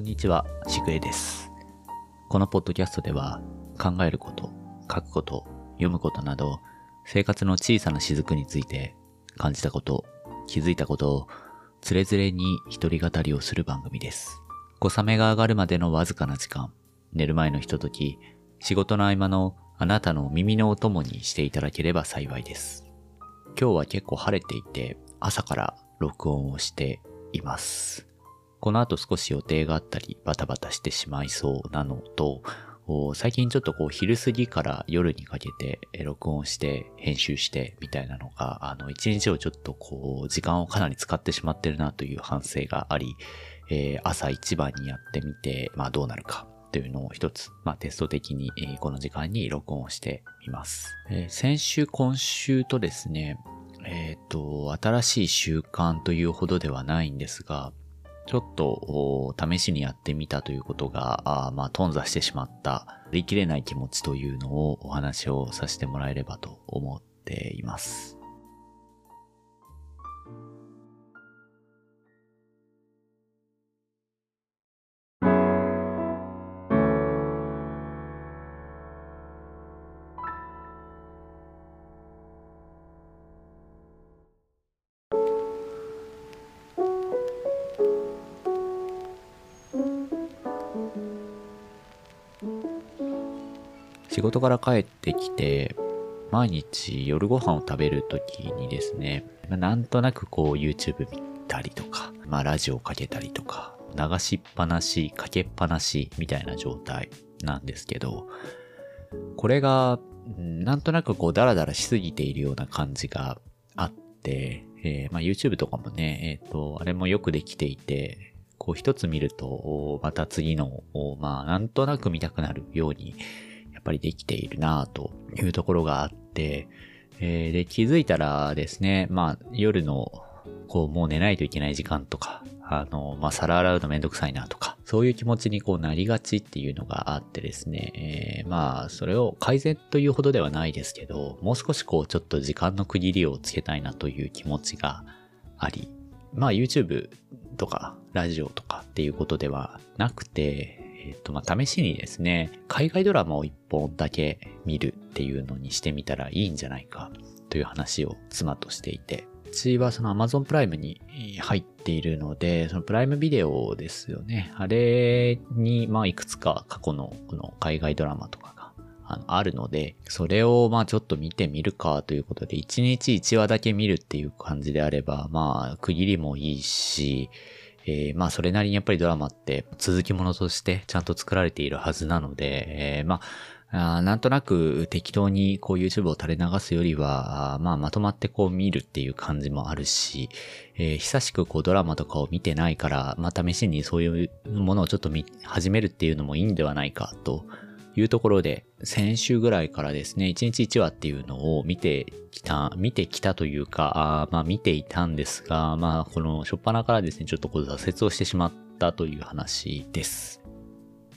こんにちは、しぐえです。このポッドキャストでは、考えること、書くこと、読むことなど、生活の小さな雫について感じたこと、気づいたことを、つれづれに一人語りをする番組です。小雨が上がるまでのわずかな時間、寝る前のひととき、仕事の合間のあなたの耳のお供にしていただければ幸いです。今日は結構晴れていて、朝から録音をしています。この後少し予定があったりバタバタしてしまいそうなのと、最近ちょっとこう昼過ぎから夜にかけて録音して編集してみたいなのが、あの一日をちょっとこう時間をかなり使ってしまってるなという反省があり、えー朝一番にやってみて、まあどうなるかというのを一つ、まあテスト的に、えーこの時間に録音をしてみます。えー先週今週とですね、えっ、と、新しい習慣というほどではないんですが、ちょっと試しにやってみたということが、あまあ、頓挫してしまった、売り切れない気持ちというのをお話をさせてもらえればと思っています。仕事から帰ってきて、毎日夜ご飯を食べるときにですね、なんとなくこう YouTube 見たりとか、まあラジオかけたりとか、流しっぱなし、かけっぱなしみたいな状態なんですけど、これが、なんとなくこうダラダラしすぎているような感じがあって、えーまあ YouTube とかもね、えっ、と、あれもよくできていて、こう一つ見ると、また次の、まあなんとなく見たくなるように、やっぱりできているなというところがあって、えーで、気づいたらですね、まあ、夜の、こう、もう寝ないといけない時間とか、あの、まあ、皿洗うのめんどくさいなとか、そういう気持ちにこうなりがちっていうのがあってですね、えーまあ、それを改善というほどではないですけど、もう少しこう、ちょっと時間の区切りをつけたいなという気持ちがあり、まあ YouTube とかラジオとかっていうことではなくて、えっ、と、まあ試しにですね、海外ドラマを一本だけ見るっていうのにしてみたらいいんじゃないかという話を妻としていて、うちはその Amazon プライムに入っているので、そのプライムビデオですよね。あれに、まあいくつか過去のこの海外ドラマとかがあのあるので、それをまあちょっと見てみるかということで、1日1話だけ見るっていう感じであれば、まあ区切りもいいし、えーまあそれなりにやっぱりドラマって続きものとしてちゃんと作られているはずなので、えーまあなんとなく適当にこう YouTube を垂れ流すよりは、まあまとまってこう見るっていう感じもあるし、えー久しくこうドラマとかを見てないから、まあ試しにそういうものをちょっと見始めるっていうのもいいんではないかというところで、先週ぐらいからですね、1日1話っていうのを見てきた、見てきたというか、あまあ見ていたんですが、まあこの初っ端からですね、ちょっとこう挫折をしてしまったという話です。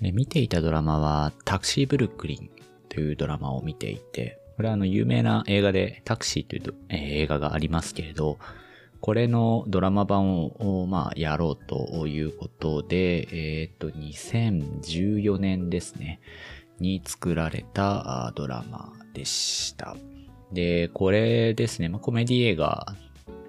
で見ていたドラマは、タクシーブルックリンというドラマを見ていて、これはあの有名な映画でタクシーという、えー映画がありますけれど、これのドラマ版を、まあ、やろうということで、えっ、と、2014年ですね、に作られたドラマでした。で、これですね、まあ、コメディ映画、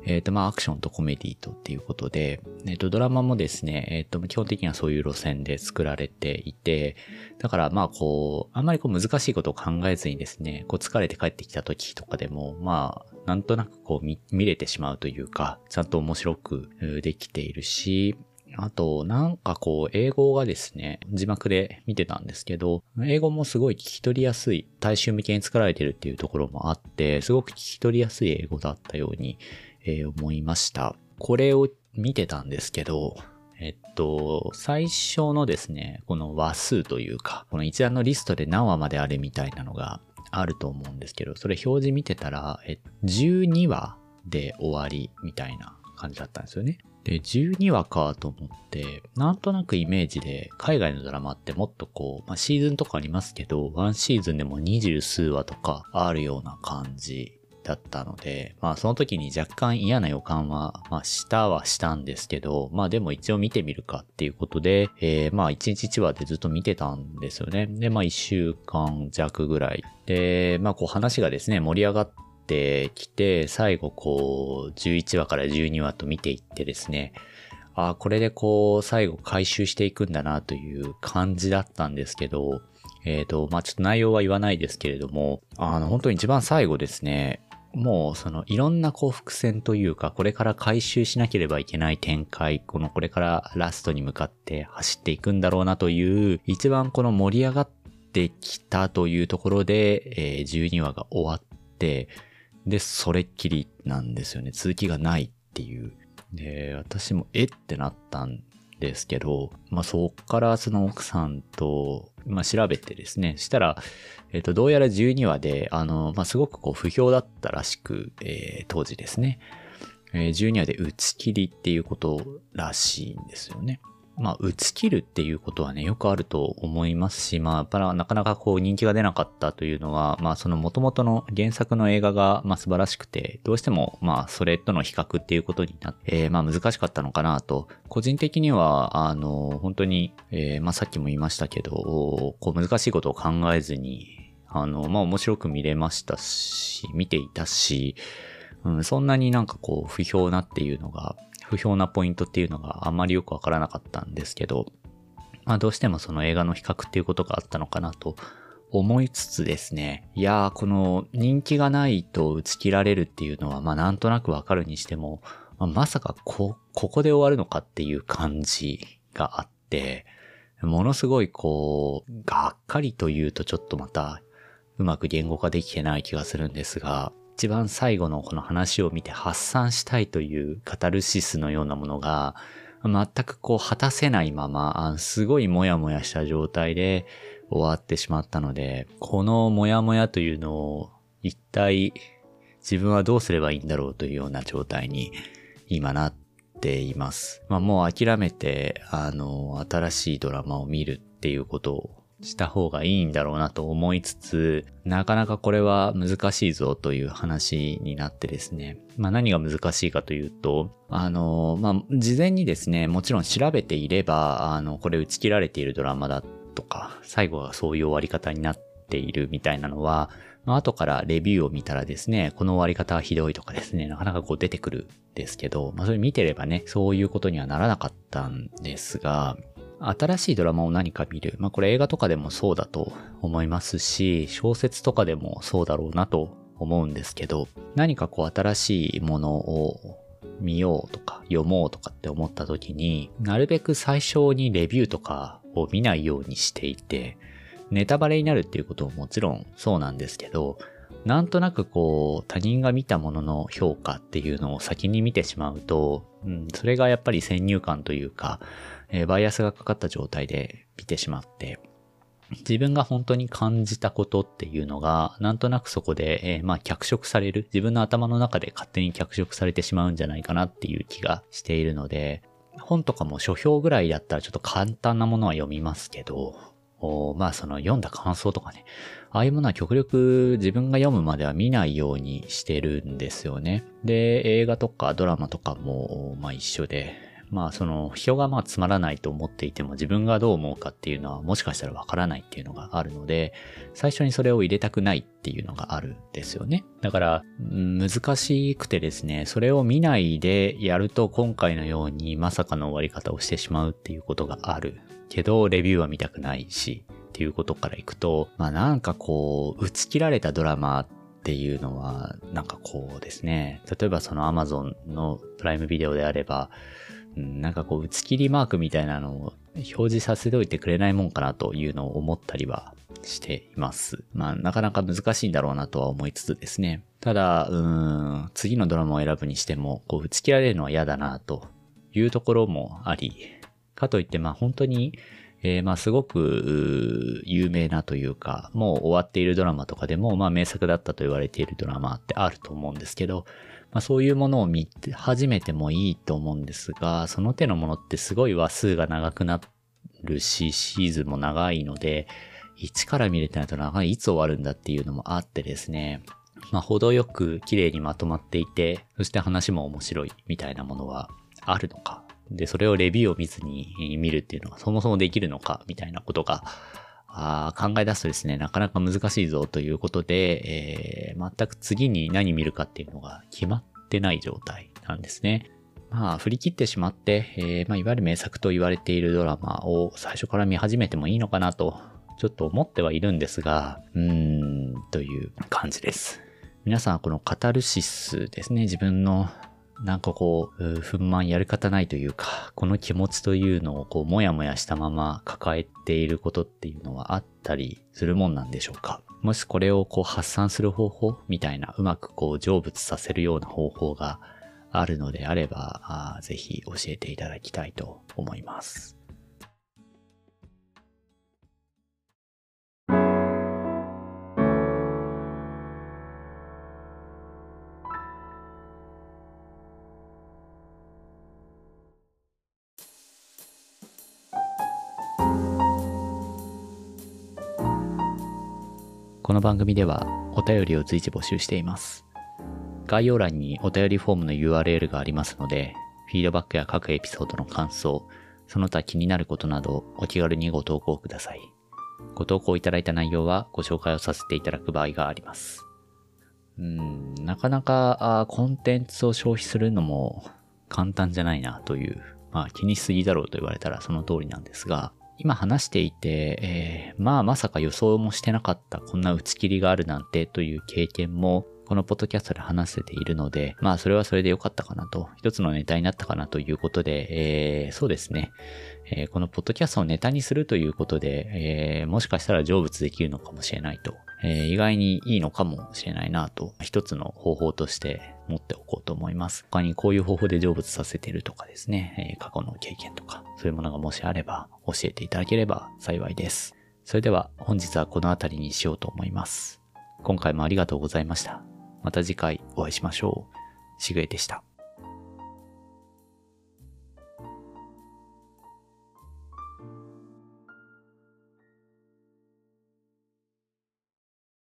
えっ、と、まあ、アクションとコメディとっていうことで、えっ、と、ドラマもですね、えっ、と、基本的にはそういう路線で作られていて、だから、まあ、こう、あんまりこう難しいことを考えずにですね、こう疲れて帰ってきた時とかでも、まあ、なんとなくこう見見れてしまうというか、ちゃんと面白くできているし、あと、なんかこう、英語がですね、字幕で見てたんですけど、英語もすごい聞き取りやすい、大衆向けに作られてるっていうところもあって、すごく聞き取りやすい英語だったように、えー思いました。これを見てたんですけど、えっと、最初のですね、この話数というか、この一覧のリストで何話まであるみたいなのがあると思うんですけど、それ表示見てたら、え12話で終わりみたいな感じだったんですよね。で、12話かと思って、なんとなくイメージで、海外のドラマってもっとこう、まあ、シーズンとかありますけど、ワンシーズンでも二十数話とかあるような感じだったので、まあその時に若干嫌な予感は、まあしたはしたんですけど、まあでも一応見てみるかっていうことで、えー、まあ1日1話でずっと見てたんですよね。で、まあ1週間弱ぐらい。で、まあこう話がですね、盛り上がってきて、最後こう11話から12話と見ていってですね、あこれでこう最後回収していくんだなという感じだったんですけど、えっ、ー、と、まあ、ちょっと内容は言わないですけれども、あの、本当に一番最後ですね、もうそのいろんなこう伏線というか、これから回収しなければいけない展開、このこれからラストに向かって走っていくんだろうなという、一番この盛り上がってきたというところで、えー、12話が終わって、で、それっきりなんですよね。続きがないっていう。で、私もえってなったんですけど、まあそっからその奥さんと、まあ調べてですね、したら、えっ、ー、と、どうやら12話で、あの、まあすごくこう不評だったらしく、えー、当時ですね、えー、12話で打ち切りっていうことらしいんですよね。まあ、打ち切るっていうことはね、よくあると思いますし、まあ、やっぱなかなかこう人気が出なかったというのは、まあ、その元々の原作の映画が、まあ、素晴らしくて、どうしても、まあ、それとの比較っていうことになって、えー、まあ、難しかったのかなと。個人的には、あの、本当に、えー、まあ、さっきも言いましたけど、こう、難しいことを考えずに、あの、まあ、面白く見れましたし、見ていたし、うん、そんなになんかこう、不評なっていうのが、不評なポイントっていうのがあんまりよくわからなかったんですけど、まあどうしてもその映画の比較っていうことがあったのかなと思いつつですね、いやーこの人気がないと打ち切られるっていうのはまあなんとなくわかるにしても、まあ、まさかこ、ここで終わるのかっていう感じがあって、ものすごいこう、がっかりというとちょっとまたうまく言語化できてない気がするんですが、一番最後のこの話を見て発散したいというカタルシスのようなものが、全くこう果たせないまま、すごいモヤモヤした状態で終わってしまったので、このモヤモヤというのを一体自分はどうすればいいんだろうというような状態に今なっています。まあもう諦めて、あの、新しいドラマを見るっていうことをした方がいいんだろうなと思いつつ、なかなかこれは難しいぞという話になってですね。まあ何が難しいかというと、あの、まあ事前にですね、もちろん調べていれば、あの、これ打ち切られているドラマだとか、最後はそういう終わり方になっているみたいなのは、まあ、後からレビューを見たらですね、この終わり方はひどいとかですね、なかなかこう出てくるんですけど、まあそれ見てればね、そういうことにはならなかったんですが、新しいドラマを何か見る。まあこれ映画とかでもそうだと思いますし、小説とかでもそうだろうなと思うんですけど、何かこう新しいものを見ようとか読もうとかって思った時に、なるべく最初にレビューとかを見ないようにしていて、ネタバレになるっていうことももちろんそうなんですけど、なんとなくこう他人が見たものの評価っていうのを先に見てしまうと、うん、それがやっぱり先入観というか、えー、バイアスがかかった状態で見てしまって、自分が本当に感じたことっていうのが、なんとなくそこで、えー、まあ脚色される。自分の頭の中で勝手に脚色されてしまうんじゃないかなっていう気がしているので、本とかも書評ぐらいだったらちょっと簡単なものは読みますけど、おまあその読んだ感想とかね、ああいうものは極力自分が読むまでは見ないようにしてるんですよね。で、映画とかドラマとかも、まあ一緒で、まあその人がまあつまらないと思っていても自分がどう思うかっていうのはもしかしたらわからないっていうのがあるので、最初にそれを入れたくないっていうのがあるんですよね。だから、難しくてですね、それを見ないでやると今回のようにまさかの終わり方をしてしまうっていうことがある。けど、レビューは見たくないし、っていうことからいくと、まあなんかこう、打ち切られたドラマっていうのは、なんかこうですね、例えばその Amazon のプライムビデオであれば、なんかこう、打ち切りマークみたいなのを表示させておいてくれないもんかなというのを思ったりはしています。まあ、なかなか難しいんだろうなとは思いつつですね。ただ、うん、次のドラマを選ぶにしても、こう、打ち切られるのは嫌だなというところもあり、かといって、まあ本当に、えー、まあすごく有名なというか、もう終わっているドラマとかでも、まあ名作だったと言われているドラマってあると思うんですけど、まあ、そういうものを見始めてもいいと思うんですが、その手のものってすごい話数が長くなるし、シーズンも長いので、1から見れてないと長いいつ終わるんだっていうのもあってですね、まあ、程よく綺麗にまとまっていて、そして話も面白いみたいなものはあるのか。で、それをレビューを見ずに見るっていうのはそもそもできるのかみたいなことがあ考え出すとですね、なかなか難しいぞということで、えー、全く次に何見るかっていうのが決まってない状態なんですね。まあ、振り切ってしまって、えー、まあ、いわゆる名作と言われているドラマを最初から見始めてもいいのかなと、ちょっと思ってはいるんですが、うーん、という感じです。皆さん、このカタルシスですね、自分のなんかこう、不満やり方ないというか、この気持ちというのをこう、もやもやしたまま抱えていることっていうのはあったりするもんなんでしょうか？もしこれをこう発散する方法みたいな、うまくこう成仏させるような方法があるのであれば、あぜひ教えていただきたいと思います。この番組ではお便りを随時募集しています。概要欄にお便りフォームの URL がありますので、フィードバックや各エピソードの感想、その他気になることなどお気軽にご投稿ください。ご投稿いただいた内容はご紹介をさせていただく場合があります。うん、なかなかあコンテンツを消費するのも簡単じゃないなという、まあ気にしすぎだろうと言われたらその通りなんですが、今話していて、えー、まあまさか予想もしてなかったこんな打ち切りがあるなんてという経験もこのポッドキャストで話せているので、まあそれはそれで良かったかなと、一つのネタになったかなということで、えー、そうですね、えー、このポッドキャストをネタにするということで、えー、もしかしたら成仏できるのかもしれないと、え意外にいいのかもしれないなと、一つの方法として持っておこうと思います。他にこういう方法で成仏させているとかですね、え過去の経験とか、そういうものがもしあれば教えていただければ幸いです。それでは本日はこの辺りにしようと思います。今回もありがとうございました。また次回お会いしましょう。しぐえでした。